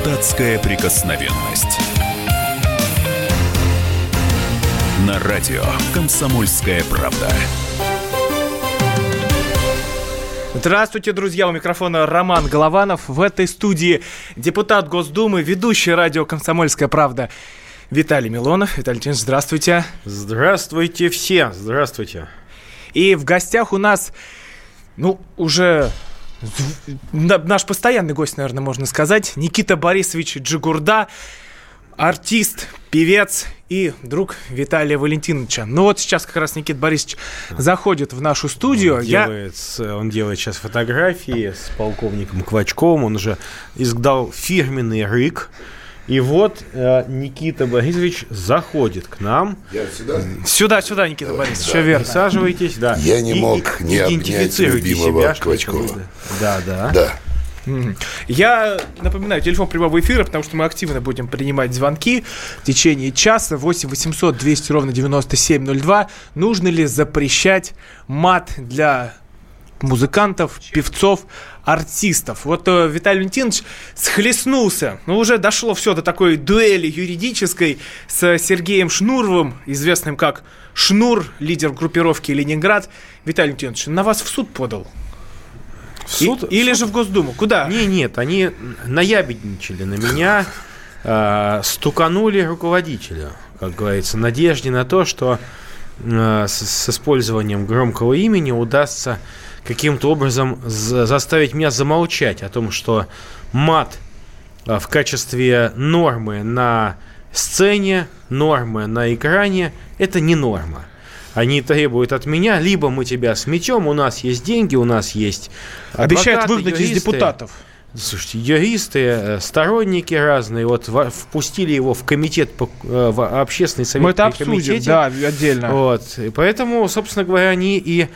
Депутатская прикосновенность. На радио «Комсомольская правда». Здравствуйте, друзья! У микрофона Роман Голованов. В этой студии депутат Госдумы, ведущий радио «Комсомольская правда» Виталий Милонов. Виталий Леонидович, здравствуйте. Здравствуйте все, здравствуйте. И в гостях у нас, ну, уже наш постоянный гость, наверное, можно сказать, Никита Борисович Джигурда, артист, певец и друг Виталия Валентиновича. Ну вот сейчас как раз Никита Борисович заходит в нашу студию. Он, Я... делает, он делает сейчас фотографии с полковником Квачковым. Он уже издал фирменный рык. И вот э, Никита Борисович заходит к нам. Я сюда? Сюда, сюда, Никита Борисович, да. все верно. Присаживайтесь, да. Я не мог и, не обнять любимого себя, Квачкова. Да, да. Да. Я напоминаю, телефон прямого эфира, потому что мы активно будем принимать звонки в течение часа. 8 800 200 ровно 9702. Нужно ли запрещать мат для музыкантов, певцов, артистов. Вот э, Виталий Валентинович схлестнулся, ну, уже дошло все до такой дуэли юридической с Сергеем Шнуровым, известным как Шнур, лидер группировки «Ленинград». Виталий Валентинович, на вас в суд подал? В суд? И, или суд? же в Госдуму? Куда? Не, нет, они наябедничали на меня, э, стуканули руководителя, как говорится, надежде на то, что э, с, с использованием громкого имени удастся каким-то образом заставить меня замолчать о том, что мат в качестве нормы на сцене, нормы на экране – это не норма. Они требуют от меня, либо мы тебя сметем, у нас есть деньги, у нас есть адвокаты, Обещают выгнать юристы. из депутатов. Слушайте, юристы, э, сторонники разные, вот впустили его в комитет, э, в общественный совет. Мы это обсудим, комитете. да, отдельно. Вот, и поэтому, собственно говоря, они и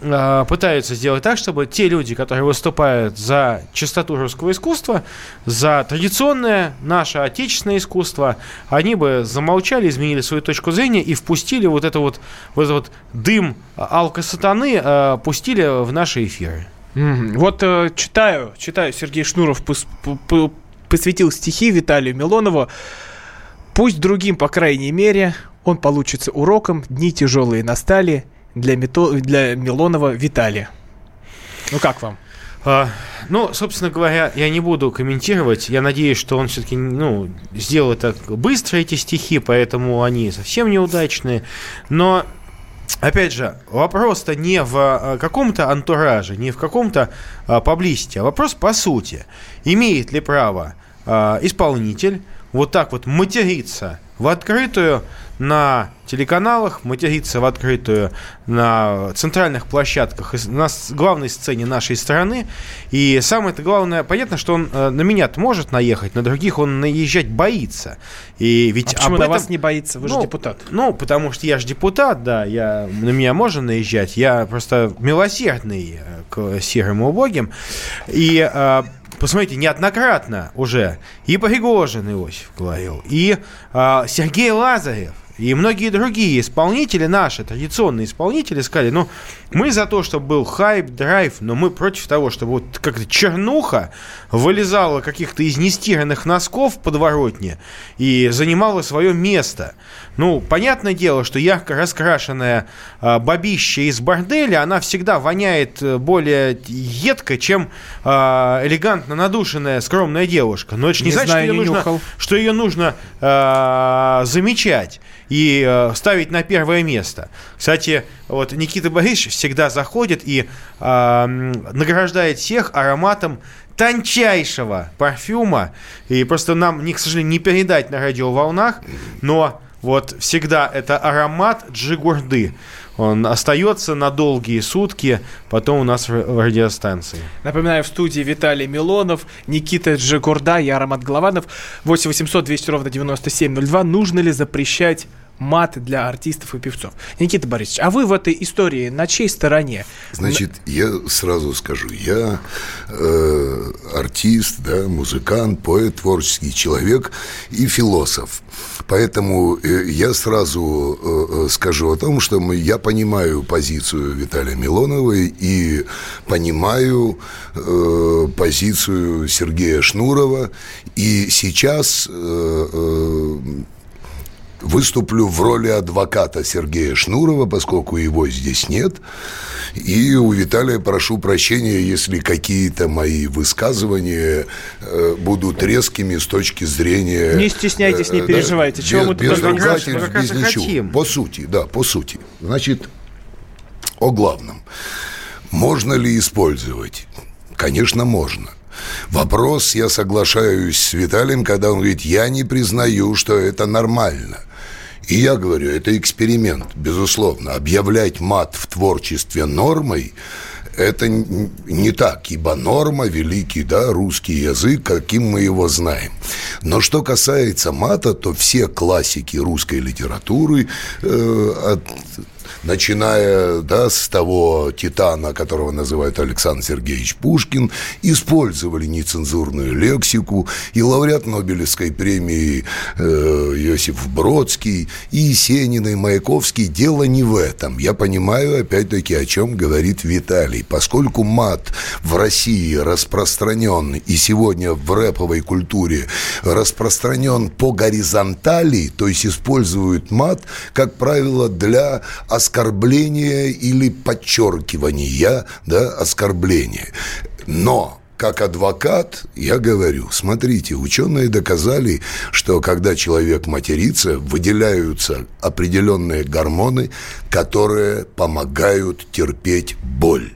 э, пытаются сделать так, чтобы те люди, которые выступают за чистоту русского искусства, за традиционное наше отечественное искусство, они бы замолчали, изменили свою точку зрения и впустили вот это вот, вот, этот вот дым алкосатаны, э, пустили в наши эфиры. Mm-hmm. Вот э, читаю, читаю, Сергей Шнуров пос, по, посвятил стихи Виталию Милонову. Пусть другим, по крайней мере, он получится уроком, дни тяжелые настали для, Мито, для Милонова Виталия. Ну как вам? А, ну, собственно говоря, я не буду комментировать. Я надеюсь, что он все-таки ну, сделал это быстро, эти стихи, поэтому они совсем неудачные. Но Опять же, вопрос-то не в а, каком-то антураже, не в каком-то а, поблизости, а вопрос по сути. Имеет ли право а, исполнитель вот так вот материться в открытую на телеканалах, материться в открытую на центральных площадках, на главной сцене нашей страны. И самое это главное, понятно, что он э, на меня может наехать, на других он наезжать боится. И ведь а почему об этом... на вас не боится? Вы ну, же депутат. Ну, потому что я же депутат, да, я, на меня можно наезжать. Я просто милосердный э, к серым убогим. И э, посмотрите, неоднократно уже и Пригожин Иосиф говорил, и э, Сергей Лазарев, и многие другие исполнители, наши традиционные исполнители, сказали, ну, мы за то, чтобы был хайп, драйв, но мы против того, чтобы вот как-то чернуха вылезала каких-то из нестиранных носков в подворотне и занимала свое место. Ну, понятное дело, что ярко раскрашенная э, бабища из борделя, она всегда воняет э, более едко, чем э, элегантно надушенная скромная девушка. Но это не, не значит, знаю, что, ее нужно, что ее нужно э, замечать и э, ставить на первое место. Кстати, вот Никита Борисович всегда заходит и э, награждает всех ароматом тончайшего парфюма. И просто нам, не, к сожалению, не передать на радиоволнах, но вот всегда это аромат джигурды. Он остается на долгие сутки, потом у нас в радиостанции. Напоминаю, в студии Виталий Милонов, Никита Джигурда, я Аромат Голованов. 8 800 200 ровно 9702. Нужно ли запрещать мат для артистов и певцов. Никита Борисович, а вы в этой истории на чьей стороне? Значит, я сразу скажу, я э, артист, да, музыкант, поэт, творческий человек и философ. Поэтому э, я сразу э, э, скажу о том, что мы, я понимаю позицию Виталия Милонова и понимаю э, позицию Сергея Шнурова. И сейчас э, э, выступлю в роли адвоката Сергея Шнурова, поскольку его здесь нет. И у Виталия прошу прощения, если какие-то мои высказывания э, будут резкими с точки зрения... Не стесняйтесь, не э, переживайте. Да, Чего без, мы без ругательств, без ничего. Хотим. По сути, да, по сути. Значит, о главном. Можно ли использовать? Конечно, можно. Вопрос, я соглашаюсь с Виталием, когда он говорит, я не признаю, что это нормально. И я говорю, это эксперимент, безусловно. Объявлять мат в творчестве нормой это не так, ибо норма – великий да, русский язык, каким мы его знаем. Но что касается мата, то все классики русской литературы э, от начиная да, с того титана, которого называют Александр Сергеевич Пушкин, использовали нецензурную лексику, и лауреат Нобелевской премии э, Иосиф Бродский, и Есенин, и Маяковский. Дело не в этом. Я понимаю, опять-таки, о чем говорит Виталий. Поскольку мат в России распространен, и сегодня в рэповой культуре распространен по горизонтали, то есть используют мат, как правило, для оскорбления или подчеркивания да, оскорбления. Но как адвокат, я говорю, смотрите, ученые доказали, что когда человек матерится, выделяются определенные гормоны, которые помогают терпеть боль.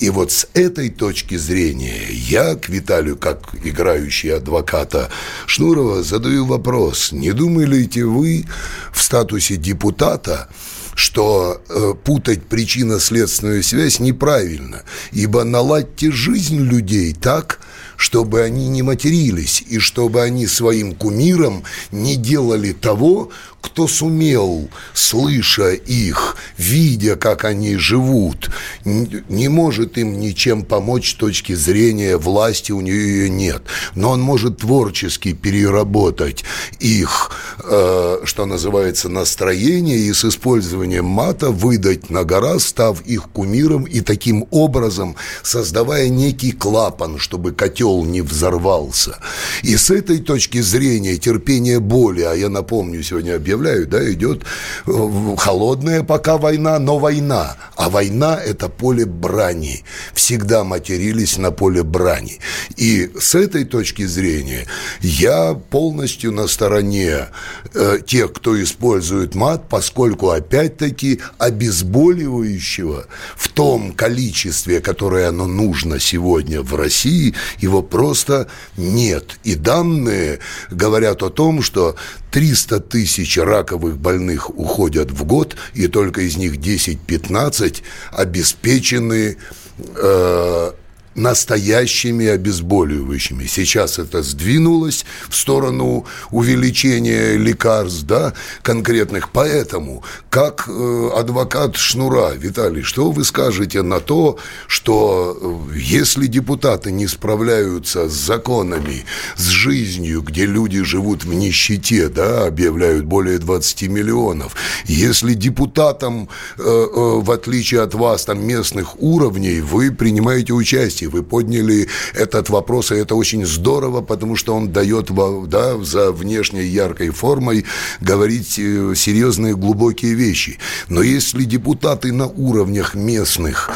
И вот с этой точки зрения я к Виталию, как играющий адвоката Шнурова, задаю вопрос. Не думаете вы в статусе депутата что э, путать причинно-следственную связь неправильно, ибо наладьте жизнь людей так, чтобы они не матерились и чтобы они своим кумирам не делали того, кто сумел, слыша их, видя, как они живут, не может им ничем помочь с точки зрения власти, у нее ее нет. Но он может творчески переработать их, э, что называется, настроение и с использованием мата выдать на гора, став их кумиром и таким образом создавая некий клапан, чтобы котел не взорвался. И с этой точки зрения терпение боли, а я напомню, сегодня объявляю, да, идет э, холодная пока война, но война. А война – это поле брани. Всегда матерились на поле брани. И с этой точки зрения я полностью на стороне э, тех, кто использует мат, поскольку, опять-таки, обезболивающего в том количестве, которое оно нужно сегодня в России, его просто нет. И данные говорят о том, что 300 тысяч раковых больных уходят в год, и только из них 10-15 обеспечены э, настоящими обезболивающими. Сейчас это сдвинулось в сторону увеличения лекарств, да, конкретных. Поэтому, как э, адвокат Шнура, Виталий, что вы скажете на то, что э, если депутаты не справляются с законами, с жизнью, где люди живут в нищете, да, объявляют более 20 миллионов, если депутатам, э, э, в отличие от вас, там местных уровней, вы принимаете участие, власти. Вы подняли этот вопрос, и это очень здорово, потому что он дает да, за внешней яркой формой говорить э, серьезные глубокие вещи. Но если депутаты на уровнях местных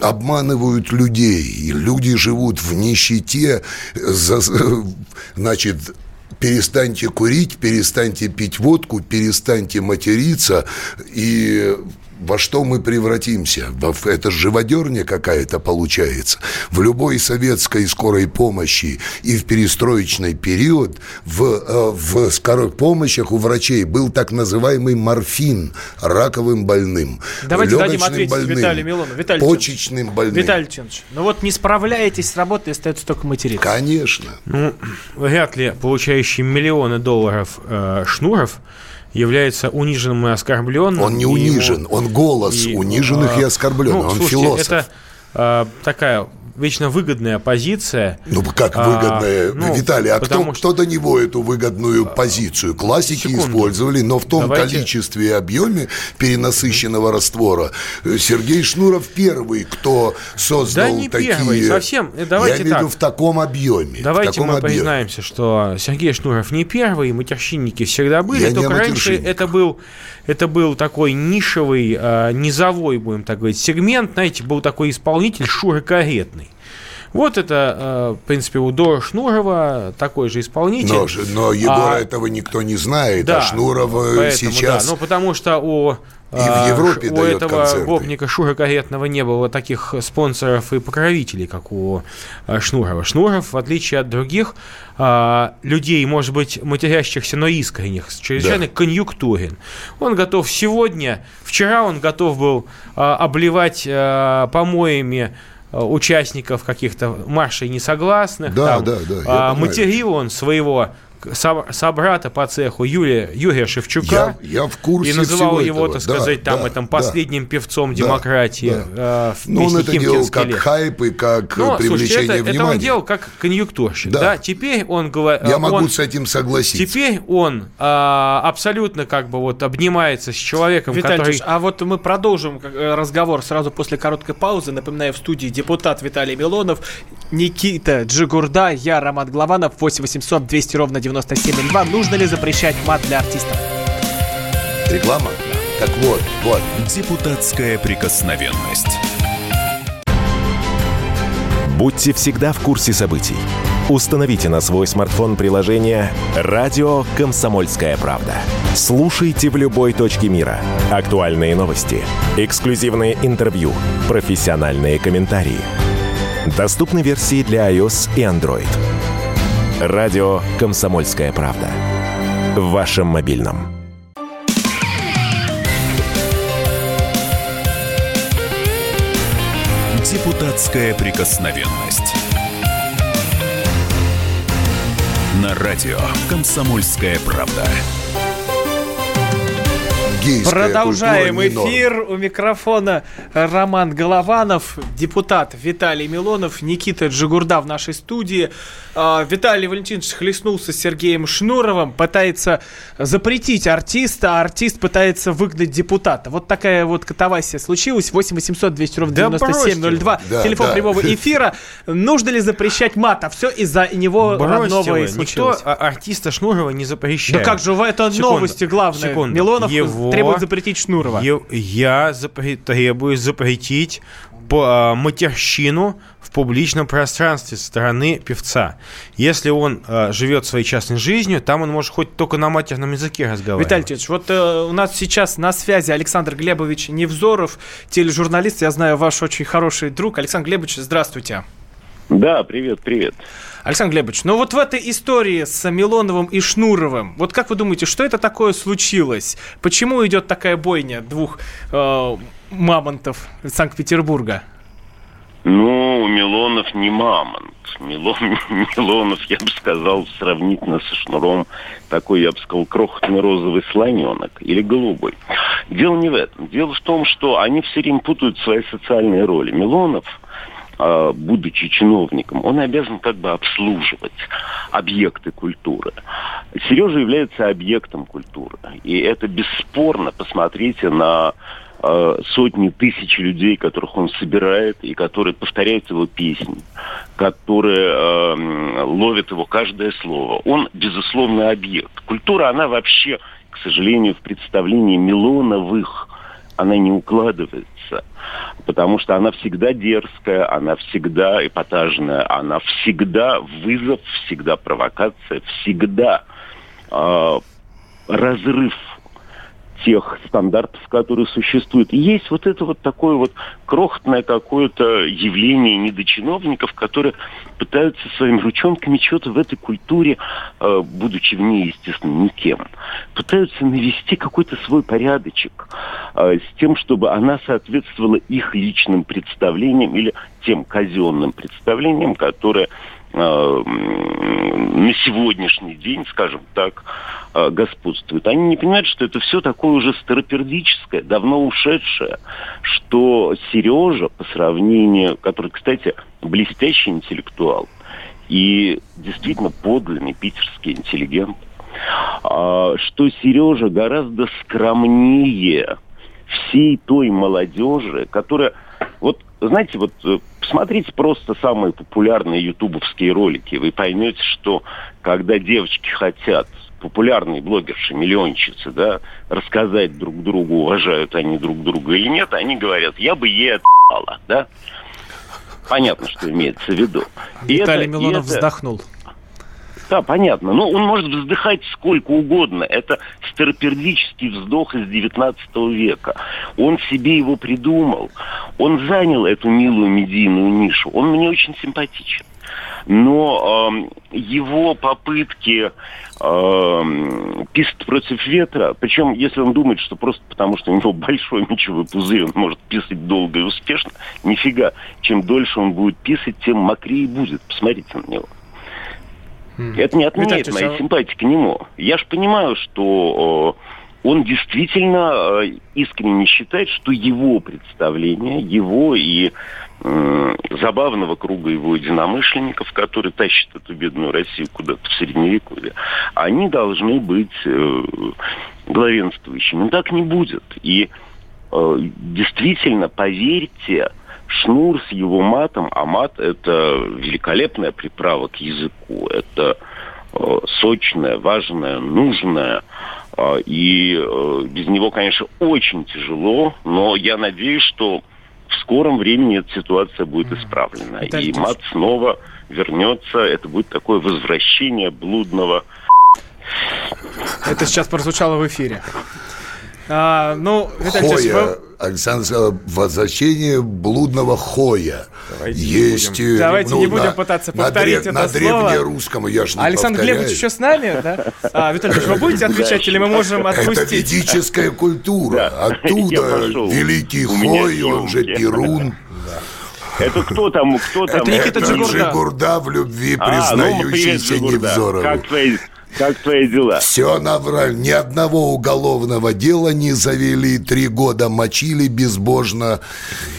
обманывают людей, и люди живут в нищете, за, значит, перестаньте курить, перестаньте пить водку, перестаньте материться, и во что мы превратимся? Это живодерня какая-то получается. В любой советской скорой помощи и в перестроечный период в, э, в скорых помощях у врачей был так называемый морфин раковым больным. Давайте дадим ответить больным, Виталию Милону. Виталий почечным больным. Виталий Тинович, ну вот не справляетесь с работой, остается только материться. Конечно. Ну, вряд ли получающий миллионы долларов э, Шнуров является униженным и оскорбленным. Он не унижен, ему, он голос и, униженных а, и оскорбленных, ну, он слушайте, философ. Это а, такая вечно выгодная позиция. Ну, как а, выгодная? А, ну, Виталий, а кто, что... кто до него эту выгодную позицию? Классики Секунду. использовали, но в том Давайте... количестве и объеме перенасыщенного раствора э, Сергей Шнуров первый, кто создал да не такие... первый, совсем. Э, давайте Я имею в виду в таком объеме. Давайте таком мы объеме. признаемся, что Сергей Шнуров не первый, матерщинники всегда были, Я только раньше это был, это был такой нишевый, э, низовой, будем так говорить, сегмент, знаете, был такой исполнитель Шура Каретный. Вот это, э, в принципе, у Дора Шнурова такой же исполнитель. Но, но Егора а, этого никто не знает, а да, а Шнурова поэтому, сейчас... Да, ну, потому что у и в Европе у этого концерты. гопника Шура Каретного не было таких спонсоров и покровителей, как у э, Шнурова. Шнуров, в отличие от других людей, может быть, матерящихся, но искренних, чрезвычайно да. конъюнктурен. Он готов сегодня, вчера он готов был обливать помоями Э, участников каких-то маршей несогласных. Да, там, да, да. А, материл он своего собрата по цеху Юрия, Юрия Шевчука. Я, я в курсе И называл его, этого. так сказать, да, там, да, этом последним да, певцом демократии. Да. Э, ну, он это делал как лет. хайп и как Но, привлечение слушайте, это, внимания. Это он делал как конъюнктурщик. Да. да? Теперь он говорит... Я могу с этим согласиться. Теперь он а, абсолютно как бы вот обнимается с человеком, Виталий который... а вот мы продолжим э, разговор сразу после короткой паузы. Напоминаю, в студии депутат Виталий Милонов, Никита Джигурда, я Роман Главанов, 8 800 200 ровно 90 97.2. Нужно ли запрещать мат для артистов? Реклама? Так вот, вот. Депутатская прикосновенность. Будьте всегда в курсе событий. Установите на свой смартфон приложение «Радио Комсомольская правда». Слушайте в любой точке мира. Актуальные новости, эксклюзивные интервью, профессиональные комментарии. Доступны версии для iOS и Android. Радио «Комсомольская правда». В вашем мобильном. Депутатская прикосновенность. На радио «Комсомольская правда». Продолжаем эфир. У микрофона Роман Голованов, депутат Виталий Милонов, Никита Джигурда в нашей студии. А, Виталий Валентинович хлестнулся с Сергеем Шнуровым, пытается запретить артиста, а артист пытается выгнать депутата. Вот такая вот катавасия случилась. 8 800 200 ровно 9702. Да, Телефон да. прямого эфира. Нужно ли запрещать мат? А все из-за него бросьте и случилось. Никто артиста Шнурова не запрещает. Да как же, это Секунду. новости главное. Секунду. Милонов Его... требует запретить Шнурова. Я запре- требую запретить по, матерщину в публичном пространстве со стороны певца. Если он э, живет своей частной жизнью, там он может хоть только на матерном языке разговаривать. Виталий Титович, вот э, у нас сейчас на связи Александр Глебович Невзоров, тележурналист, я знаю, ваш очень хороший друг. Александр Глебович, здравствуйте. Да, привет, привет. Александр Глебович, ну вот в этой истории с Милоновым и Шнуровым, вот как вы думаете, что это такое случилось? Почему идет такая бойня двух э, мамонтов Санкт-Петербурга? Ну, Милонов не мамонт. Милон, Милонов, я бы сказал, сравнительно со Шнуром, такой, я бы сказал, крохотный розовый слоненок или голубой. Дело не в этом. Дело в том, что они все время путают свои социальные роли. Милонов – будучи чиновником, он обязан как бы обслуживать объекты культуры. Сережа является объектом культуры. И это бесспорно. Посмотрите на а, сотни тысяч людей, которых он собирает и которые повторяют его песни, которые э, ловят его каждое слово. Он, безусловно, объект. Культура, она вообще, к сожалению, в представлении Милоновых, она не укладывается потому что она всегда дерзкая, она всегда эпатажная, она всегда вызов, всегда провокация, всегда э, разрыв тех стандартов, которые существуют. И есть вот это вот такое вот крохотное какое-то явление недочиновников, которые пытаются своими ручонками что-то в этой культуре, э, будучи в ней, естественно, никем, пытаются навести какой-то свой порядочек э, с тем, чтобы она соответствовала их личным представлениям или тем казенным представлениям, которые на сегодняшний день, скажем так, господствуют. Они не понимают, что это все такое уже старопердическое, давно ушедшее, что Сережа по сравнению, который, кстати, блестящий интеллектуал и действительно подлинный питерский интеллигент, а, что Сережа гораздо скромнее всей той молодежи, которая... Вот, знаете, вот э, посмотрите просто самые популярные ютубовские ролики. Вы поймете, что когда девочки хотят популярные блогерши, миллионщицы, да, рассказать друг другу, уважают они друг друга или нет, они говорят, я бы ей отъебала, да. Понятно, что имеется в виду. Виталий это, Милонов это... вздохнул. Да, понятно. Но он может вздыхать сколько угодно. Это старопердический вздох из 19 века. Он себе его придумал. Он занял эту милую медийную нишу. Он мне очень симпатичен. Но э, его попытки э, писать против ветра, причем если он думает, что просто потому, что у него большой мочевой пузырь, он может писать долго и успешно, нифига. Чем дольше он будет писать, тем мокрее будет. Посмотрите на него. Это не отменяет моей а... симпатии к нему. Я же понимаю, что э, он действительно э, искренне считает, что его представление, его и э, забавного круга его единомышленников, которые тащат эту бедную Россию куда-то в средневековье, они должны быть э, главенствующими. Так не будет. И э, действительно, поверьте, шнур с его матом, а мат – это великолепная приправа к языку, это э, сочная, важная, нужная, э, и э, без него, конечно, очень тяжело, но я надеюсь, что в скором времени эта ситуация будет исправлена. Это и мат снова вернется, это будет такое возвращение блудного. Это сейчас прозвучало в эфире. А, ну, Виталий Хоя, Александр сказал, возвращение блудного хоя. Давайте Есть... Не будем, давайте ну, не будем на, пытаться повторить на, это на слово. древнерусском я же не Александр повторяю. Глебович еще с нами, да? А, Виталий вы будете отвечать или мы можем отпустить? Это ведическая культура. Оттуда великий хой, он же Перун. Это кто там? Кто там? Это Никита Джигурда. Джигурда в любви признающийся а, ну, Невзоров. Как твои как твои дела? Все наврали. Ни одного уголовного дела не завели. Три года мочили безбожно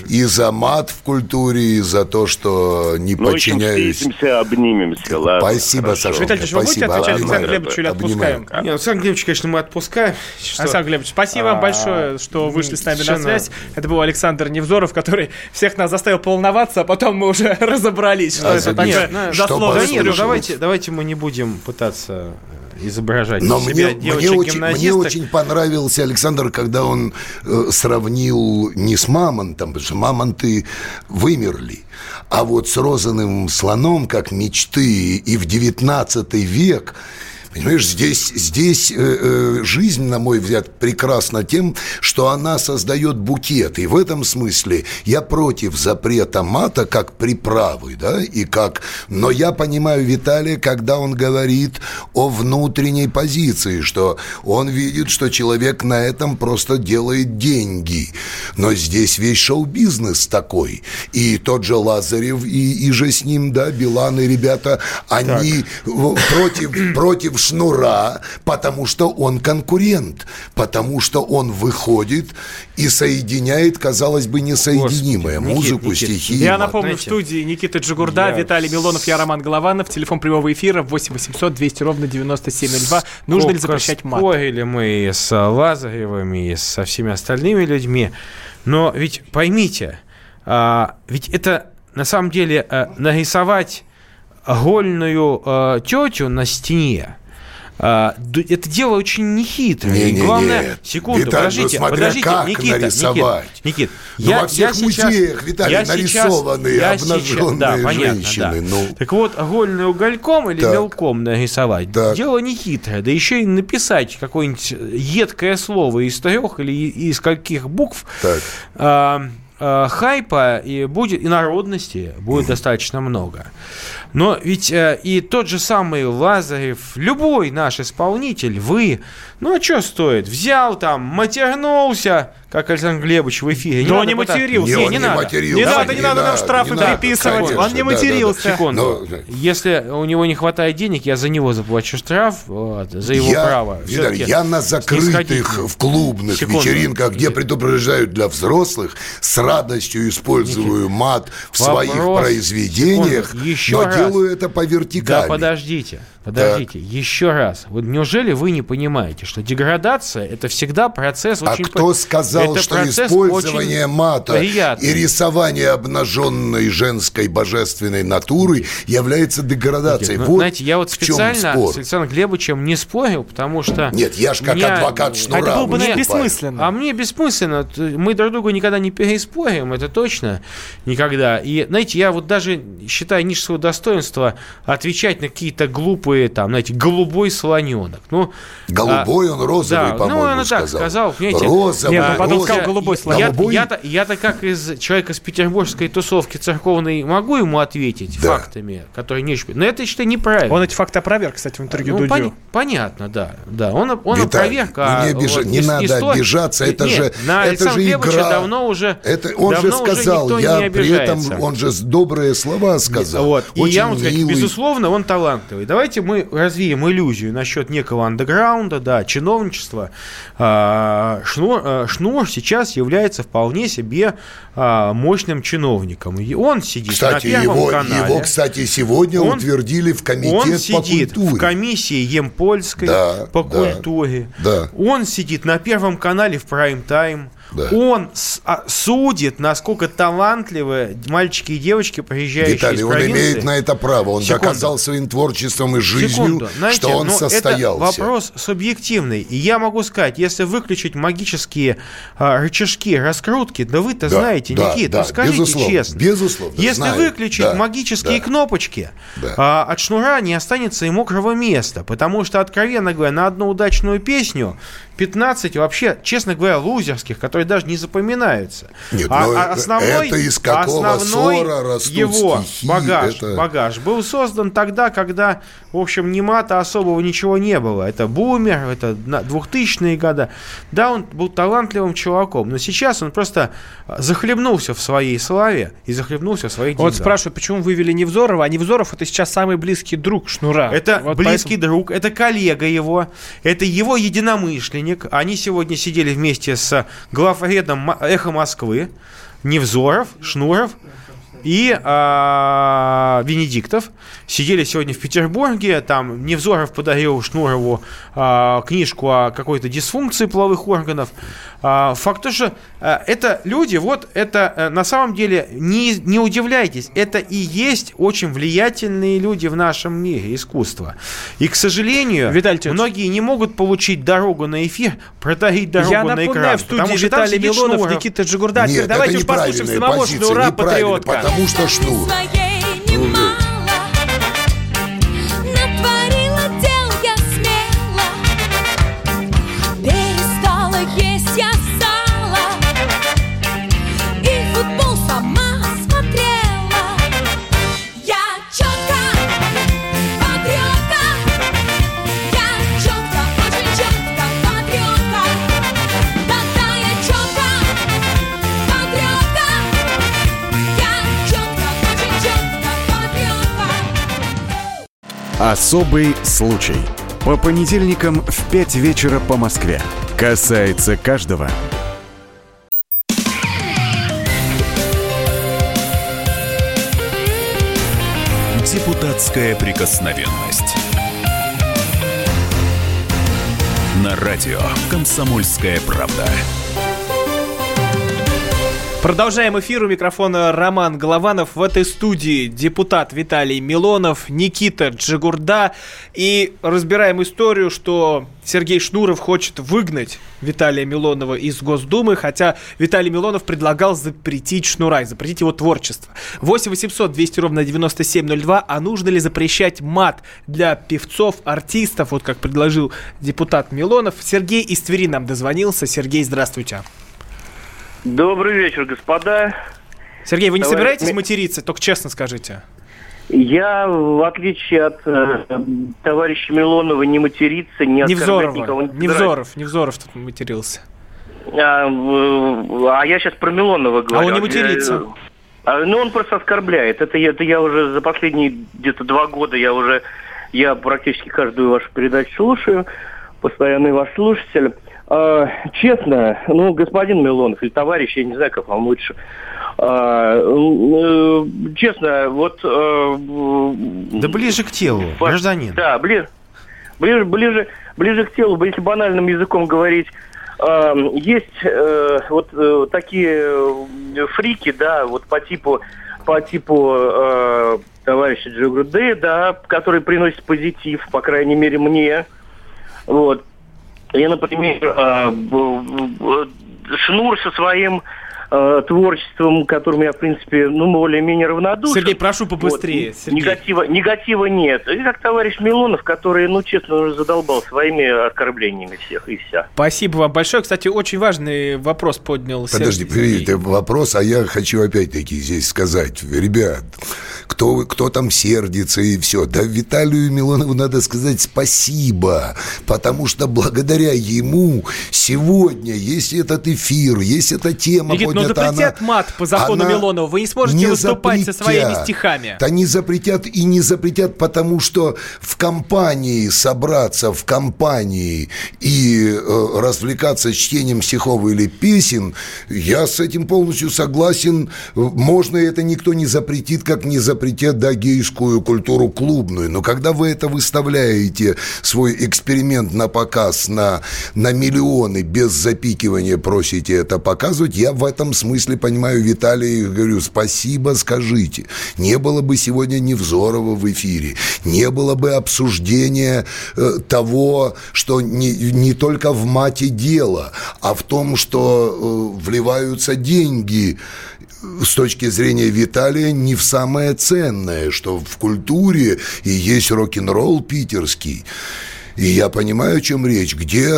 и за мат в культуре, и за то, что не ну, подчиняюсь. встретимся, обнимемся, ладно. Спасибо, Саша. Виталий вы будете отвечать Александру Глебовичу или отпускаем? Нет, Александр Глебович, конечно, мы отпускаем. Что? Александр Глебович, спасибо вам большое, что вышли с нами на связь. Это был Александр Невзоров, который всех нас заставил волноваться, а потом мы уже разобрались, что это такое за слово. Да нет, ну давайте, давайте мы не будем пытаться изображать Но себя мне, мне, очень, мне очень понравился Александр, когда он э, сравнил не с мамонтом, потому что мамонты вымерли, а вот с розовым слоном, как мечты, и в 19 век Понимаешь, здесь, здесь э, э, жизнь, на мой взгляд, прекрасна тем, что она создает букет. И в этом смысле я против запрета мата как приправы, да, и как... Но я понимаю Виталия, когда он говорит о внутренней позиции, что он видит, что человек на этом просто делает деньги. Но здесь весь шоу-бизнес такой. И тот же Лазарев, и, и же с ним, да, Билан и ребята, они так. против, против шнура, потому что он конкурент, потому что он выходит и соединяет, казалось бы, несоединимое. Господи, Музыку, Никит, стихи. Я напомню, знаете, в студии Никита Джигурда, я... Виталий Милонов, я Роман Голованов. Телефон прямого эфира 8 800 200 ровно 9702. Нужно ли запрещать мат? Спорили мы с Лазаревыми, и со всеми остальными людьми. Но ведь поймите, а, ведь это на самом деле а, нарисовать гольную а, тетю на стене, а, это дело очень нехитрое. Не, не, главное, нет. секунду, Виталий, подождите, ну, подождите, как Никита, нарисовать. Никит, Никит ну, я, во всех я музеях, Виталий, я нарисованные сейчас, обнаженные да, понятно, женщины. Да. Ну. Так вот, огольный угольком или так. мелком нарисовать, так. дело нехитрое. Да еще и написать какое-нибудь едкое слово из трех или из каких букв. Так. А, а, хайпа и будет и народности будет достаточно много. Но ведь э, и тот же самый Лазарев, любой наш исполнитель, вы, ну а что стоит? Взял там, матернулся, как Александр Глебович в эфире. Не Но он не матерился. Не, не, не, надо. Матерился. Не надо, не, не надо нам штрафы переписывать. Конечно, он не да, матерился. Да, да. Секунду. Но... Если у него не хватает денег, я за него заплачу штраф, вот, за его я, право. Виталий, я на закрытых в клубных Секунду. вечеринках, где предупреждают для взрослых, с радостью использую мат в Вопрос. своих произведениях, Секунду. Еще но раз. делаю это по вертикали. Да подождите. Подождите, так. еще раз. Вот неужели вы не понимаете, что деградация это всегда процесс а очень... А кто сказал, это что использование мата приятный. и рисование обнаженной женской божественной натуры является деградацией? Ну, вот знаете, я вот специально с Александром Глебовичем не спорил, потому что... Нет, я же как меня... адвокат Шнура. Это было бы мне... бессмысленно. А мне бессмысленно. Мы друг друга никогда не переспорим, это точно. Никогда. И, знаете, я вот даже считаю ниже своего достоинства отвечать на какие-то глупые такой, там, знаете, голубой слоненок. Ну, голубой а, он розовый, да, по-моему, Ну, он так сказал. Понимаете, розовый. Нет, он потом сказал голубой слоненок. Я, я-то, я-то как из человека с петербургской тусовки церковной могу ему ответить да. фактами, которые не Но это, я считаю, неправильно. Он эти факты опроверг, кстати, в интервью ну, Дудю. Пон- понятно, да. да. Он, он Виталий, опроверг. А, ну, не, обиж... вот, не ис- надо история... обижаться, это Нет, же, на это же игра. давно уже это, Он давно же сказал, я при этом, он же добрые слова сказал. Вот. И я вам сказать, безусловно, он талантливый. Давайте мы развеем иллюзию насчет некого андеграунда, да, чиновничества, а, Шнур, а, Шнур сейчас является вполне себе а, мощным чиновником. И он сидит кстати, на Первом его, канале. Его, кстати, сегодня он, утвердили в комитет он по сидит культуре. в комиссии Емпольской да, по да, культуре. Да. Он сидит на Первом канале в прайм-тайм. Да. Он а, судит, насколько талантливы мальчики и девочки, приезжающие Виталий, из провинции. он имеет на это право. Он Секунду. доказал своим творчеством и жизнью, Знаете, что он состоялся. Это вопрос субъективный. И я могу сказать, если выключить магические а, рычажки раскрутки, да вы-то да, знаете, да, Никита, да, ну скажите безусловно, честно. Безусловно, Если знаю, выключить да, магические да, кнопочки, да. а, от шнура не останется и мокрого места. Потому что, откровенно говоря, на одну удачную песню 15 вообще, честно говоря, лузерских, которые даже не запоминаются. Нет, а, а основной, это из какого основной его стихи, багаж, это... багаж был создан тогда, когда, в общем, ни мата особого ничего не было. Это бумер, это 2000-е годы. Да, он был талантливым чуваком, но сейчас он просто захлебнулся в своей славе и захлебнулся в своих деньгах. Вот спрашивают, почему вывели Невзорова, а Невзоров это сейчас самый близкий друг Шнура. Это вот близкий поэтому... друг, это коллега его, это его единомышленник. Они сегодня сидели вместе с главредом «Эхо Москвы», Невзоров, Шнуров и э, Венедиктов сидели сегодня в Петербурге. Там Невзоров подарил Шнурову э, книжку о какой-то дисфункции половых органов. Э, факт то, что э, это люди, вот это э, на самом деле, не, не удивляйтесь, это и есть очень влиятельные люди в нашем мире искусства. И, к сожалению, Виталий многие не могут получить дорогу на эфир, протарить дорогу Я на экран. Я напоминаю, в студии Виталий Милонов, Шнуров. Никита Джигурда. Нет, давайте уж послушаем самого Шнура, патриотка потому что шнур. Особый случай. По понедельникам в 5 вечера по Москве. Касается каждого. Депутатская прикосновенность. На радио «Комсомольская правда». Продолжаем эфир. У микрофона Роман Голованов. В этой студии депутат Виталий Милонов, Никита Джигурда. И разбираем историю, что Сергей Шнуров хочет выгнать Виталия Милонова из Госдумы, хотя Виталий Милонов предлагал запретить Шнура и запретить его творчество. 8 800 200 ровно 9702. А нужно ли запрещать мат для певцов, артистов, вот как предложил депутат Милонов? Сергей из Твери нам дозвонился. Сергей, здравствуйте. Добрый вечер, господа. Сергей, вы не Товарищ... собираетесь материться? Только честно скажите. Я, в отличие от э, товарища Милонова, не материться, не Невзорова, никого не Невзоров, Невзоров тут матерился. А, а я сейчас про Милонова говорю. А он не матерится? А, ну, он просто оскорбляет. Это, это я уже за последние где-то два года я уже я практически каждую вашу передачу слушаю, постоянный ваш слушатель. А, честно, ну, господин Милонов или товарищ, я не знаю, как вам лучше. А, э, честно, вот... Э, да ближе к телу, гражданин. Да, ближе, ближе, ближе, ближе к телу, если банальным языком говорить, есть э, вот такие фрики, да, вот по типу по типу э, товарища Джигруды, да, который приносит позитив, по крайней мере, мне. Вот. Я, например, э, Шнур со своим э, творчеством, которым я, в принципе, ну, более-менее равнодушен. Сергей, прошу побыстрее. Вот. Сергей. Негатива, негатива нет. И как товарищ Милонов, который, ну, честно, уже задолбал своими оскорблениями всех и вся. Спасибо вам большое. Кстати, очень важный вопрос поднял Подожди, Сергей. это вопрос, а я хочу опять-таки здесь сказать. Ребят, кто, кто там сердится и все. Да Виталию Милонову надо сказать спасибо, потому что благодаря ему сегодня есть этот эфир, есть эта тема Никит, но запретят она, мат по закону она Милонова. Вы не сможете не выступать запретят, со своими стихами. Да не запретят и не запретят, потому что в компании собраться, в компании и э, развлекаться чтением стихов или песен, я с этим полностью согласен. Можно это никто не запретит, как не запретят да, гейскую культуру клубную. Но когда вы это выставляете, свой эксперимент на показ на, на миллионы без запикивания просите это показывать, я в этом смысле понимаю Виталия и говорю, спасибо, скажите. Не было бы сегодня Невзорова в эфире, не было бы обсуждения э, того, что не, не только в мате дело, а в том, что э, вливаются деньги с точки зрения Виталия не в самое ценное, что в культуре и есть рок-н-ролл питерский. И я понимаю, о чем речь. Где,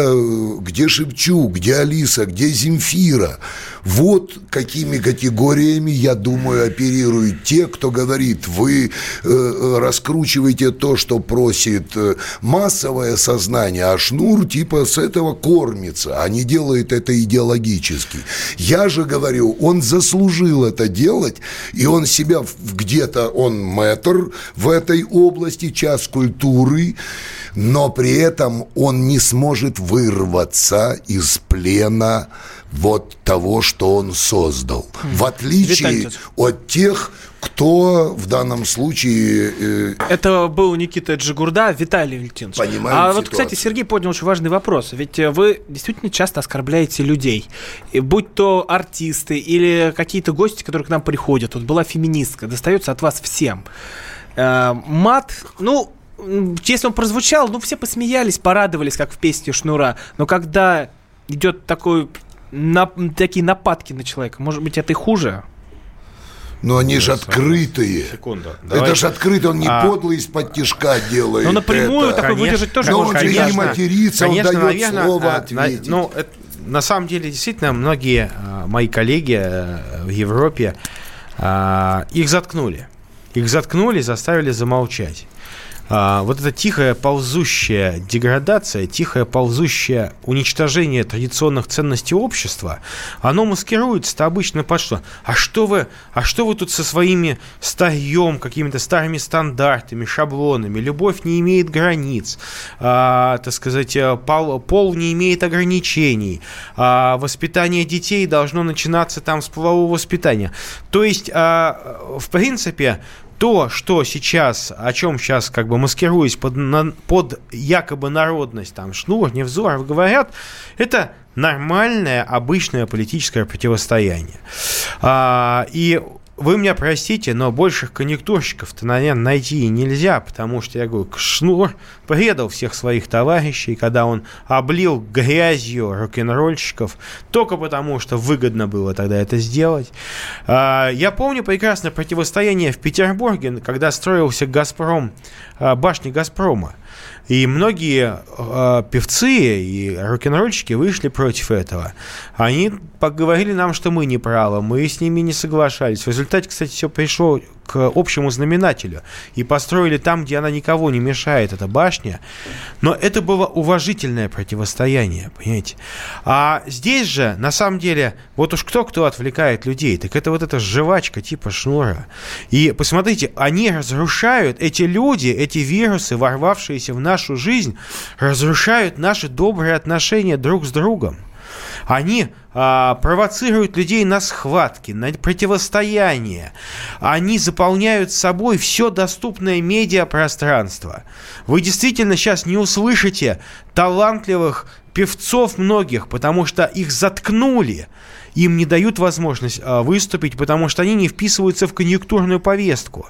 где Шевчук, где Алиса, где Земфира? Вот какими категориями, я думаю, оперируют те, кто говорит, вы э, раскручиваете то, что просит э, массовое сознание, а шнур типа с этого кормится, а не делает это идеологически. Я же говорю, он заслужил это делать, и он себя где-то, он мэтр в этой области, час культуры, но при этом он не сможет вырваться из плена вот того, что он создал. Хм. В отличие от тех, кто в данном случае... Э... Это был Никита Джигурда, Виталий Валентинович. Понимаю А ситуацию. вот, кстати, Сергей поднял очень важный вопрос. Ведь э, вы действительно часто оскорбляете людей. И будь то артисты или какие-то гости, которые к нам приходят. Вот была феминистка. Достается от вас всем. Э, мат, ну, если он прозвучал, ну, все посмеялись, порадовались, как в песне Шнура. Но когда идет такой, на, такие нападки на человека, может быть, это и хуже? Но они же открытые. Секунду. Это же открыто, он не а... подлый из-под тяжка делает. Но напрямую это. такой конечно, выдержать тоже Но он же не матерится, конечно, он дает наверное, слово а, ответить. На, ну, это, на самом деле, действительно, многие а, мои коллеги а, в Европе, а, их заткнули. Их заткнули, заставили замолчать а, вот эта тихая ползущая деградация, тихое ползущее уничтожение традиционных ценностей общества, оно маскируется-то обычно под что? А что вы, а что вы тут со своими старьем, какими-то старыми стандартами, шаблонами? Любовь не имеет границ, а, так сказать, э, пол, пол не имеет ограничений, а, воспитание детей должно начинаться там с полового воспитания. То есть, а, в принципе, то, что сейчас, о чем сейчас как бы маскируясь под, на, под якобы народность, там, Шнур, Невзоров говорят, это нормальное, обычное политическое противостояние. А, и вы меня простите, но больших конъюнктурщиков-то, наверное, найти и нельзя, потому что, я говорю, Шнур предал всех своих товарищей, когда он облил грязью рок-н-ролльщиков, только потому, что выгодно было тогда это сделать. А, я помню прекрасно противостояние в Петербурге, когда строился «Газпром», а, башня «Газпрома». И многие э, певцы и рок-н-ролльщики вышли против этого. Они поговорили нам, что мы не правы, мы с ними не соглашались. В результате кстати, все пришло к общему знаменателю. И построили там, где она никого не мешает, эта башня. Но это было уважительное противостояние, понимаете. А здесь же, на самом деле, вот уж кто-кто отвлекает людей, так это вот эта жвачка типа шнура. И посмотрите, они разрушают, эти люди, эти вирусы, ворвавшиеся в нашу жизнь, разрушают наши добрые отношения друг с другом. Они а, провоцируют людей на схватки, на противостояние. Они заполняют собой все доступное медиапространство. Вы действительно сейчас не услышите талантливых певцов многих, потому что их заткнули. Им не дают возможность а, выступить, потому что они не вписываются в конъюнктурную повестку.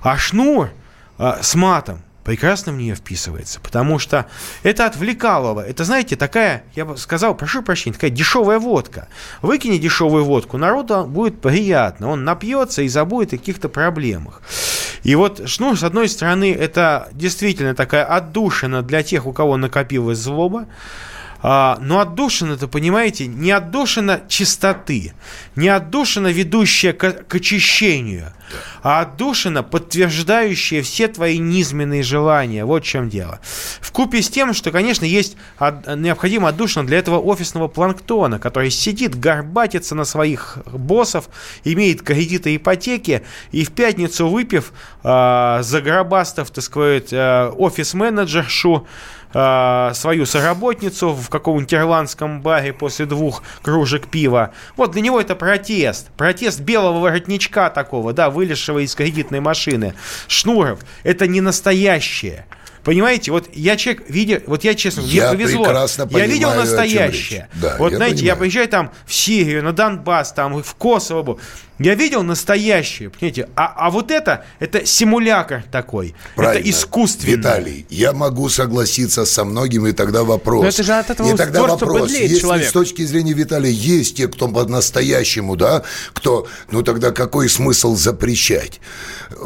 А шнур а, с матом прекрасно в нее вписывается, потому что это отвлекалово. Это, знаете, такая, я бы сказал, прошу прощения, такая дешевая водка. Выкини дешевую водку, народу будет приятно, он напьется и забудет о каких-то проблемах. И вот, ну, с одной стороны, это действительно такая отдушина для тех, у кого накопилась злоба, а, но отдушина-то, понимаете, не отдушина чистоты, не отдушина, ведущая к, к очищению, а отдушина, подтверждающая все твои низменные желания. Вот в чем дело. В купе с тем, что, конечно, есть от, необходимо отдушина для этого офисного планктона, который сидит, горбатится на своих боссов, имеет кредиты ипотеки, и в пятницу выпив, э, загробастав, так сказать, э, офис-менеджершу, э, свою соработницу в каком-нибудь ирландском баре после двух кружек пива. Вот для него это протест. Протест белого воротничка такого, да, вылезшего из кредитной машины. Шнуров. Это не настоящее. Понимаете, вот я человек, видя, вот я честно, я мне повезло. Прекрасно я видел настоящее. Да, вот я знаете, понимаю. я приезжаю там в Сирию, на Донбасс, там в Косово. Я видел настоящее, понимаете? А, а вот это, это симулятор такой. Правильно. Это искусственно. Виталий, я могу согласиться со многими, и тогда вопрос. Но это же от этого и тогда вопрос, если человек. с точки зрения Виталия есть те, кто по-настоящему, да, кто, ну тогда какой смысл запрещать?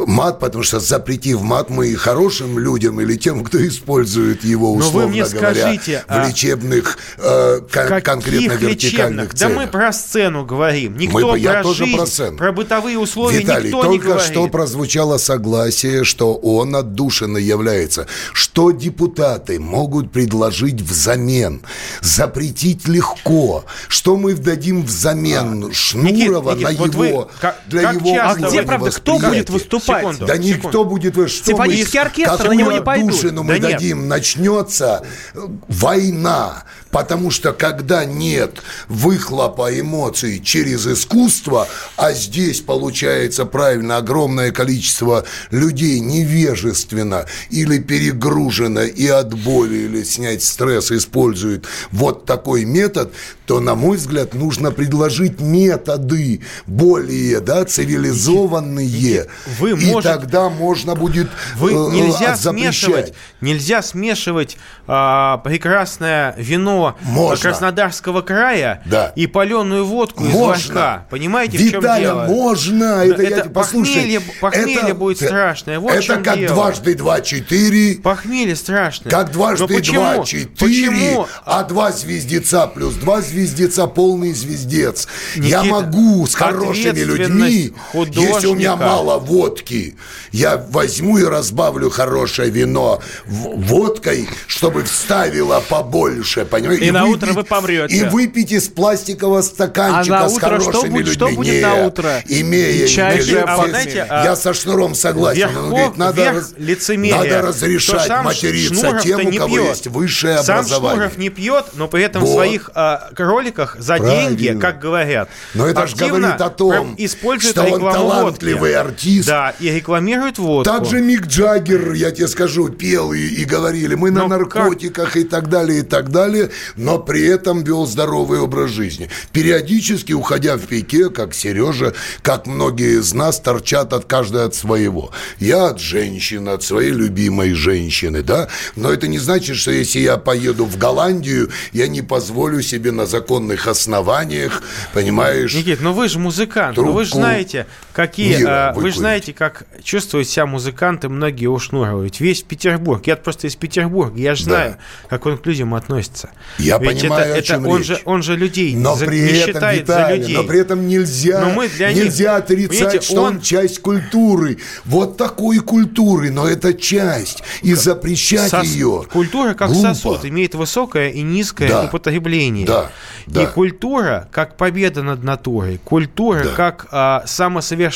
Мат, потому что запретив мат, мы и хорошим людям или тем, кто использует его, Но условно вы мне говоря, скажите, в а лечебных, э, кон- конкретно вертикальных лечебных? целях. Да мы про сцену говорим. Никто Мы- я про тоже жизнь, про сцену. про бытовые условия Виталий, никто не только говорит. что прозвучало согласие, что он отдушиной является. Что депутаты могут предложить взамен? Запретить легко. Что мы дадим взамен Шнурова Никит, Никит, на вот вы его, как- для как его часто А где, вы- правда, кто будет выступать? Секунду. Да никто будет... вы- Что мы- Симфонический оркестр, какую на него не пойдут. отдушину мы Да нет. дадим? Начнется э, война. Потому что когда нет выхлопа эмоций через искусство, а здесь получается правильно огромное количество людей невежественно или перегружено и от боли или снять стресс используют вот такой метод, то, на мой взгляд, нужно предложить методы более да, цивилизованные. вы и можете- тогда можно будет Вы э, нельзя запрещать. смешивать, нельзя смешивать а, прекрасное вино Можно. Краснодарского края Да. и паленую водку из Можно. ларька. Понимаете, в чем Виталя, дело? можно. Это, я это тебе- послушай. похмелье- похмелье будет страшное, вот это как дело. дважды два четыре. Похмелье страшное. Как дважды почему? два четыре, Почему? а два звездеца плюс два звездеца полный звездец. Я Никита, могу с хорошими людьми, ответственность если у меня художника. мало водки, я возьму и разбавлю хорошее вино водкой, чтобы вставило побольше, понимаете? И на выпить- утро вы помрете. И выпить из пластикового стаканчика А на с утро что хорошими будет- людьми. что будет Нет, на утро? Имея Чай, интеллект, а знаете, а- я со Шнуром согласен. Он Верхов- говорит, надо, верх раз- лицемерия, надо что разрешать сам материться тем, у кого пьет. есть высшее Сам образование. Шнуров не пьет, но при этом в Вот. своих а, роликах за Правильно. деньги, как говорят, Но это же говорит о том, использует что он талантливый водки. артист. Да, и рекламирует водку. Также Мик Джаггер, я тебе скажу, пел и, и говорили, мы на Но наркотиках и так далее, и так далее, но при этом вел здоровый образ жизни. Периодически, уходя в пике, как Сережа, как многие из нас торчат от каждой от своего. Я от женщины, от своей любимой женщины, да, но это не значит, что если я поеду в Голландию, я не позволю себе на законных основаниях, понимаешь, Никит, ну вы же музыкант, ну вы же Трубку. знаете, какие... Мира вы же знаете, как чувствуют себя музыканты, многие ушнуривают. Весь Петербург. Я просто из Петербурга. Я же да. знаю, как он к людям относится. Я Ведь понимаю, это, о чем это, он, же, он же людей но за, при не этом, считает Виталий, за людей. Но при этом нельзя, но мы для нельзя них, отрицать, что он... он часть культуры. Вот такой культуры, но это часть. И запрещать Сос... ее Культура как глупо. сосуд имеет высокое и низкое да. употребление. Да. Да. И культура как победа над натурой. Культура да. как а, самосовершенствование.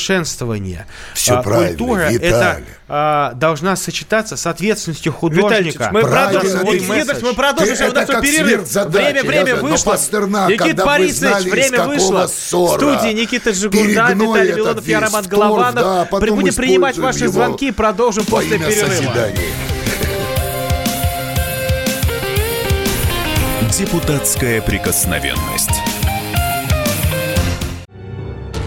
Все а, правильно, Культура Виталий. это а, должна сочетаться с ответственностью художника. мы продолжим, мы продолжим, у нас перерыв. Время, время вышло. Никита Борисович, время вышло. Студии Никита Жигурда, Виталий Милонов, я Роман Голованов. Да, Будем принимать ваши звонки, продолжим после перерыва. Созидания. Депутатская прикосновенность.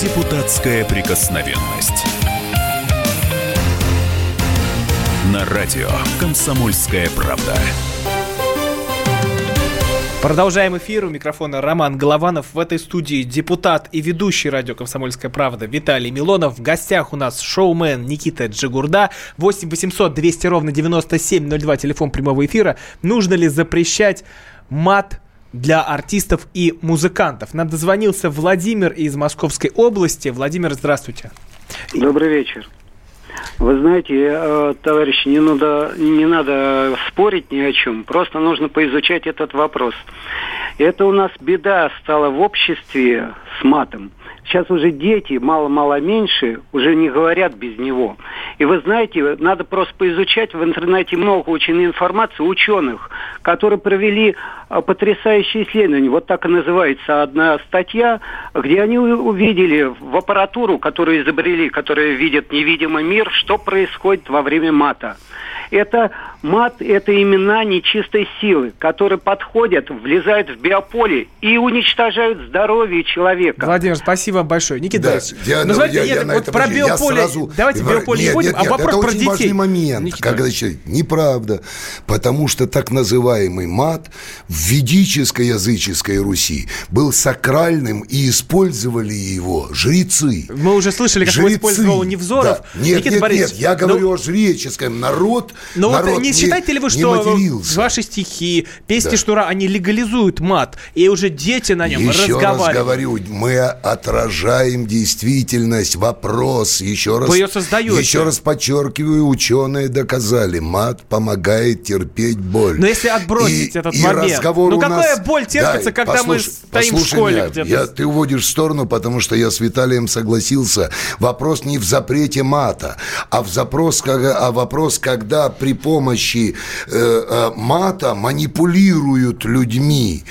Депутатская прикосновенность. На радио «Комсомольская правда». Продолжаем эфир. У микрофона Роман Голованов. В этой студии депутат и ведущий радио «Комсомольская правда» Виталий Милонов. В гостях у нас шоумен Никита Джигурда. 8 800 200 ровно 9702, телефон прямого эфира. Нужно ли запрещать мат для артистов и музыкантов. Нам дозвонился Владимир из Московской области. Владимир, здравствуйте. Добрый вечер. Вы знаете, э, товарищи, не надо, не надо спорить ни о чем, просто нужно поизучать этот вопрос. Это у нас беда стала в обществе с матом. Сейчас уже дети мало-мало меньше уже не говорят без него. И вы знаете, надо просто поизучать в интернете много очень информации ученых, которые провели а, потрясающие исследования. Вот так и называется одна статья, где они увидели в аппаратуру, которую изобрели, которая видит невидимый мир, что происходит во время мата. Это мат, это имена нечистой силы, которые подходят, влезают в биополе и уничтожают здоровье человека. Владимир, спасибо вам большое. Никита да, я, ну, я, я, я вот про биополе, сразу... давайте биополе нет, не будем, нет, нет, а вопрос это про очень детей. важный момент, Никита. когда человек... Неправда, потому что так называемый мат в ведической языческой Руси был сакральным и использовали его жрецы. Мы уже слышали, как жрецы. его использовал Невзоров. Да. Нет, Никита нет, Борисович, нет, я говорю но... о жреческом. Народ но народ вот не, не считаете ли вы, что ваши стихи, песни да. Шнура, они легализуют мат, и уже дети на нем еще разговаривают? Еще раз говорю, мы отражаем действительность, вопрос. Еще раз, вы ее создаете. Еще раз подчеркиваю, ученые доказали, мат помогает терпеть боль. Но если отбросить и, этот и момент, разговор ну какая нас... боль терпится, да, когда послуш... мы стоим в школе где-то? Я, ты уводишь в сторону, потому что я с Виталием согласился. Вопрос не в запрете мата, а в запрос, а вопрос, когда при помощи э, э, мата манипулируют людьми.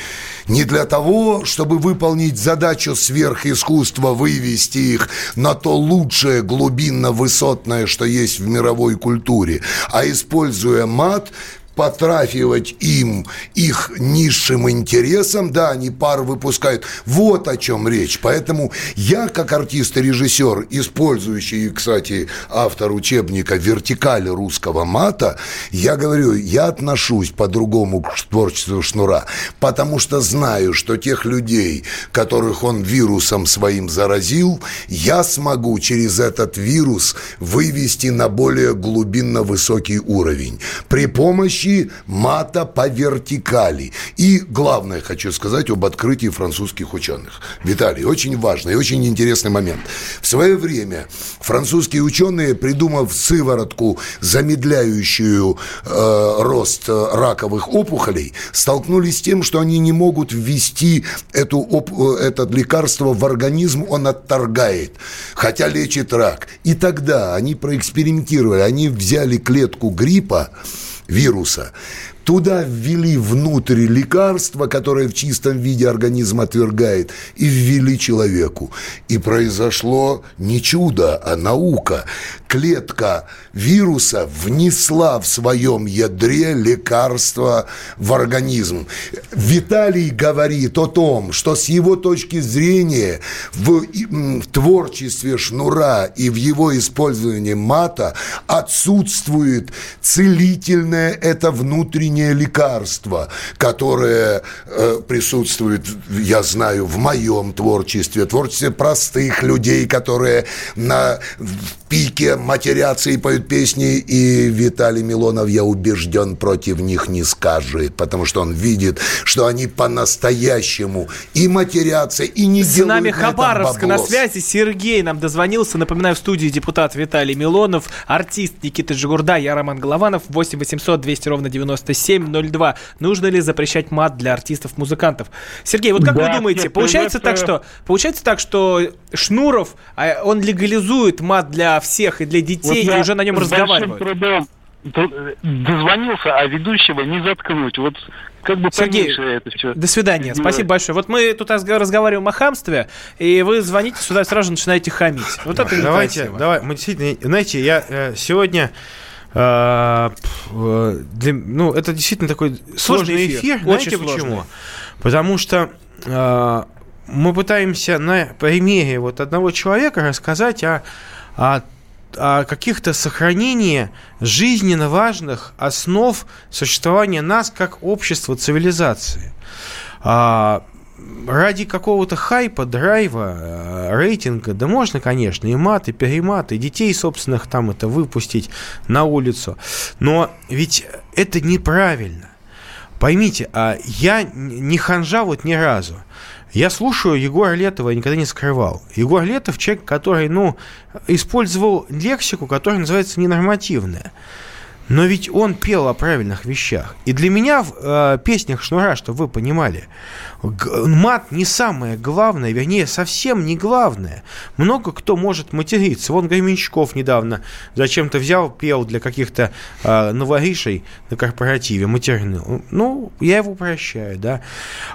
Не для того, чтобы выполнить задачу сверхискусства, вывести их на то лучшее глубинно-высотное, что есть в мировой культуре, а используя мат потрафивать им их низшим интересам, да, они пар выпускают. Вот о чем речь. Поэтому я, как артист и режиссер, использующий, кстати, автор учебника «Вертикаль русского мата», я говорю, я отношусь по-другому к творчеству Шнура, потому что знаю, что тех людей, которых он вирусом своим заразил, я смогу через этот вирус вывести на более глубинно высокий уровень. При помощи пути мата по вертикали. И главное хочу сказать об открытии французских ученых. Виталий, очень важный и очень интересный момент. В свое время французские ученые, придумав сыворотку, замедляющую э, рост раковых опухолей, столкнулись с тем, что они не могут ввести эту, оп, это лекарство в организм, он отторгает, хотя лечит рак. И тогда они проэкспериментировали, они взяли клетку гриппа, вируса Туда ввели внутрь лекарства, которое в чистом виде организм отвергает, и ввели человеку. И произошло не чудо, а наука. Клетка вируса внесла в своем ядре лекарство в организм. Виталий говорит о том, что с его точки зрения в, в творчестве Шнура и в его использовании мата отсутствует целительное это внутреннее лекарство, которое э, присутствует, я знаю, в моем творчестве, творчестве простых людей, которые на пике матерятся и поют песни, и Виталий Милонов, я убежден, против них не скажет, потому что он видит, что они по-настоящему и матерятся, и не С делают нами Хабаровск на связи. Сергей нам дозвонился. Напоминаю, в студии депутат Виталий Милонов, артист Никита Жигурда, я Роман Голованов. 8 800 200 ровно 9702. Нужно ли запрещать мат для артистов-музыкантов? Сергей, вот как да, вы думаете, нет, получается так, что получается так, что Шнуров, а, он легализует мат для всех и для детей, вот и уже на нем разговаривают? Трудом дозвонился, а ведущего не заткнуть. Вот как бы Сергей, это все. До свидания. Спасибо большое. Вот мы тут разговариваем о хамстве, и вы звоните сюда сразу же начинаете хамить. Вот это Давайте, давай, мы действительно, знаете, я э, сегодня э, для, ну, это действительно такой сложный, сложный эфир. эфир. Знаете Очень почему? Сложный. Потому что э, мы пытаемся на примере вот одного человека рассказать о, о о каких-то сохранении жизненно важных основ существования нас как общества цивилизации. А, ради какого-то хайпа, драйва, э, рейтинга, да можно, конечно, и мат, и перемат, и детей собственных там это выпустить на улицу. Но ведь это неправильно. Поймите, а я не ханжа вот ни разу. Я слушаю Егора Летова, я никогда не скрывал. Егор Летов человек, который, ну, использовал лексику, которая называется ненормативная. Но ведь он пел о правильных вещах. И для меня в э, песнях Шнура, чтобы вы понимали, мат не самое главное, вернее, совсем не главное. Много кто может материться. Вон Гременщиков недавно зачем-то взял, пел для каких-то э, новоришей на корпоративе, матерный. Ну, я его прощаю, да.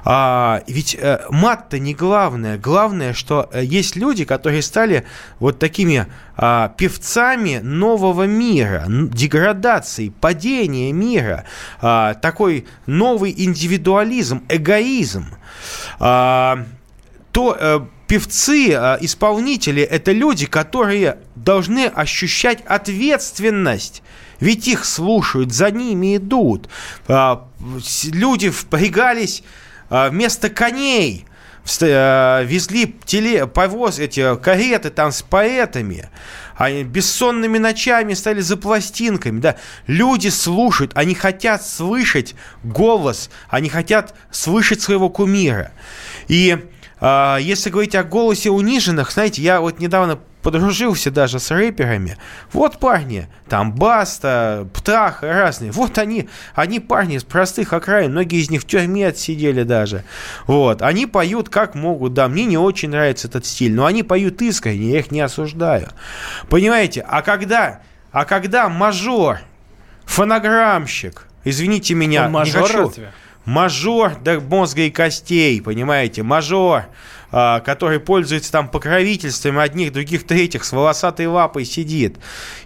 А, ведь э, мат-то не главное. Главное, что э, есть люди, которые стали вот такими э, певцами нового мира, деградации, падения мира, э, такой новый индивидуализм, эгоизм а, то э, певцы, э, исполнители – это люди, которые должны ощущать ответственность. Ведь их слушают, за ними идут. А, люди впрягались а, вместо коней, везли теле, повоз, эти кареты там с поэтами. Они бессонными ночами стали за пластинками. Да. Люди слушают, они хотят слышать голос, они хотят слышать своего кумира. И э, если говорить о голосе униженных, знаете, я вот недавно подружился даже с рэперами. Вот парни, там Баста, Птах, разные. Вот они, они парни с простых окраин, многие из них в тюрьме отсидели даже. Вот, они поют как могут, да, мне не очень нравится этот стиль, но они поют искренне, я их не осуждаю. Понимаете, а когда, а когда мажор, фонограммщик, извините меня, Он мажор не хочу, разве? мажор до мозга и костей, понимаете, мажор, который пользуется там покровительством одних, других, третьих, с волосатой лапой сидит,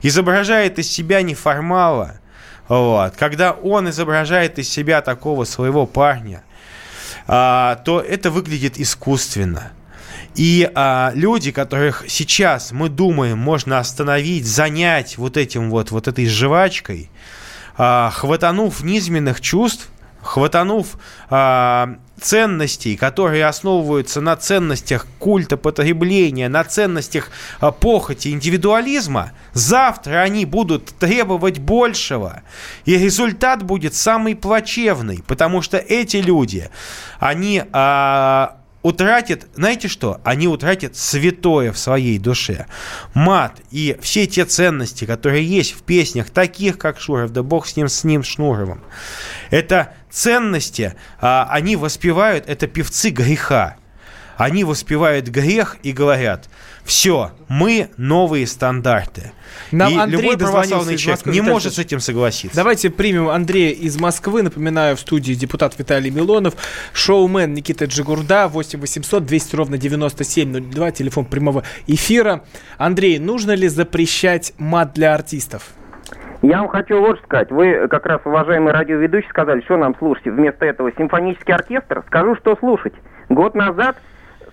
изображает из себя неформала, вот, когда он изображает из себя такого своего парня, а, то это выглядит искусственно. И а, люди, которых сейчас мы думаем можно остановить, занять вот этим вот, вот этой жвачкой, а, хватанув низменных чувств, хватанув а, ценностей, которые основываются на ценностях культа потребления, на ценностях а, похоти, индивидуализма, завтра они будут требовать большего. И результат будет самый плачевный, потому что эти люди, они а, утратят, знаете что? Они утратят святое в своей душе. Мат и все те ценности, которые есть в песнях, таких как Шуров, да бог с ним, с ним Шнуровым. Это ценности, а, они воспевают, это певцы греха. они воспевают грех и говорят, все, мы новые стандарты. Нам и Андрей любой православный человек не Виталий может с этим согласиться. Давайте примем Андрея из Москвы. Напоминаю, в студии депутат Виталий Милонов, шоумен Никита Джигурда, 8 800 200 ровно 9702, телефон прямого эфира. Андрей, нужно ли запрещать мат для артистов? Я вам хочу вот сказать. Вы как раз, уважаемый радиоведущий, сказали, что нам слушать. Вместо этого симфонический оркестр. Скажу, что слушать. Год назад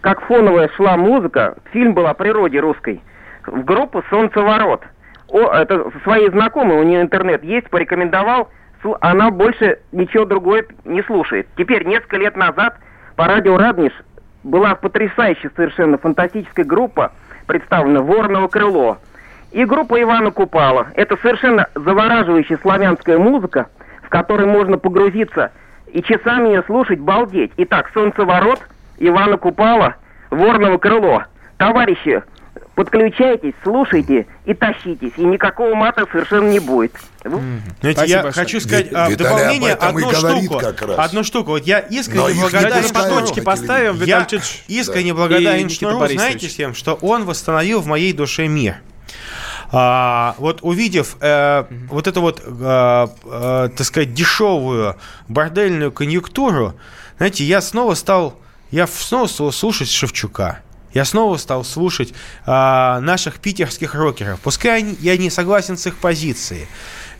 как фоновая шла музыка, фильм был о природе русской, в группу «Солнцеворот». О, это свои знакомые, у нее интернет есть, порекомендовал, она больше ничего другое не слушает. Теперь, несколько лет назад по радио «Радниш» была потрясающая совершенно фантастическая группа, представлена «Вороново крыло». И группа Ивана Купала. Это совершенно завораживающая славянская музыка, в которой можно погрузиться и часами ее слушать, балдеть. Итак, «Солнцеворот», Ивана Купала, Ворново крыло. Товарищи, подключайтесь, слушайте и тащитесь. И никакого мата совершенно не будет. Знаете, я большое. хочу сказать а, в дополнение одну штуку. Одну штуку. Вот я искренне благодарен по поставим. Я искренне да. благодарен Шнуру, знаете, всем, что он восстановил в моей душе мир. А, вот увидев э, вот эту вот, э, э, так сказать, дешевую бордельную конъюнктуру, знаете, я снова стал я снова стал слушать Шевчука. Я снова стал слушать а, наших питерских рокеров. Пускай они, я не согласен с их позицией.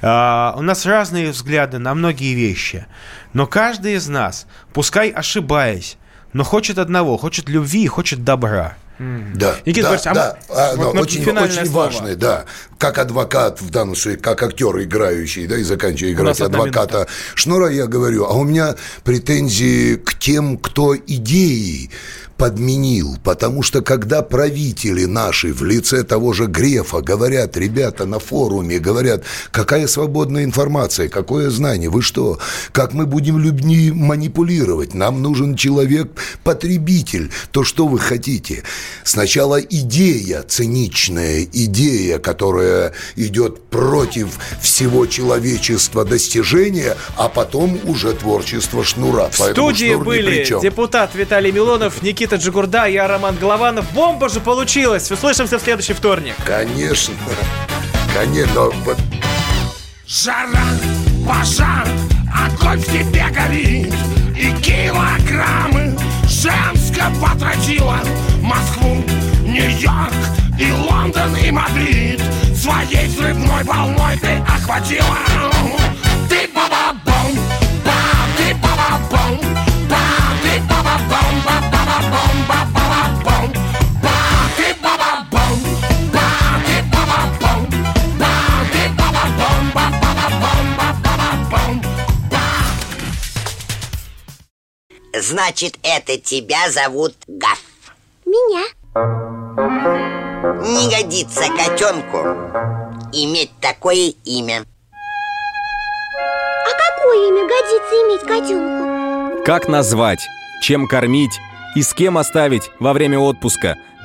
А, у нас разные взгляды на многие вещи. Но каждый из нас, пускай ошибаясь, но хочет одного, хочет любви и хочет добра. Да, Никита да, да, а, вот очень, очень важный, да, как адвокат в данном случае, как актер играющий, да, и заканчивая играть адвоката Шнура, я говорю, а у меня претензии к тем, кто идеи подменил, потому что когда правители наши в лице того же Грефа говорят, ребята на форуме говорят, какая свободная информация, какое знание, вы что, как мы будем людьми манипулировать, нам нужен человек-потребитель, то что вы хотите? Сначала идея, циничная идея, которая идет против всего человечества достижения, а потом уже творчество Шнура. В студии были депутат Виталий Милонов, Никита Никита Джигурда, я Роман Голованов. Бомба же получилась! Услышимся в следующий вторник. Конечно. Конечно. Жара, пожар, огонь в тебе горит И килограммы женского потратила Москву, Нью-Йорк и Лондон и Мадрид Своей взрывной волной ты охватила Значит, это тебя зовут Гаф. Меня. Не годится котенку иметь такое имя. А какое имя годится иметь котенку? Как назвать? Чем кормить? И с кем оставить во время отпуска?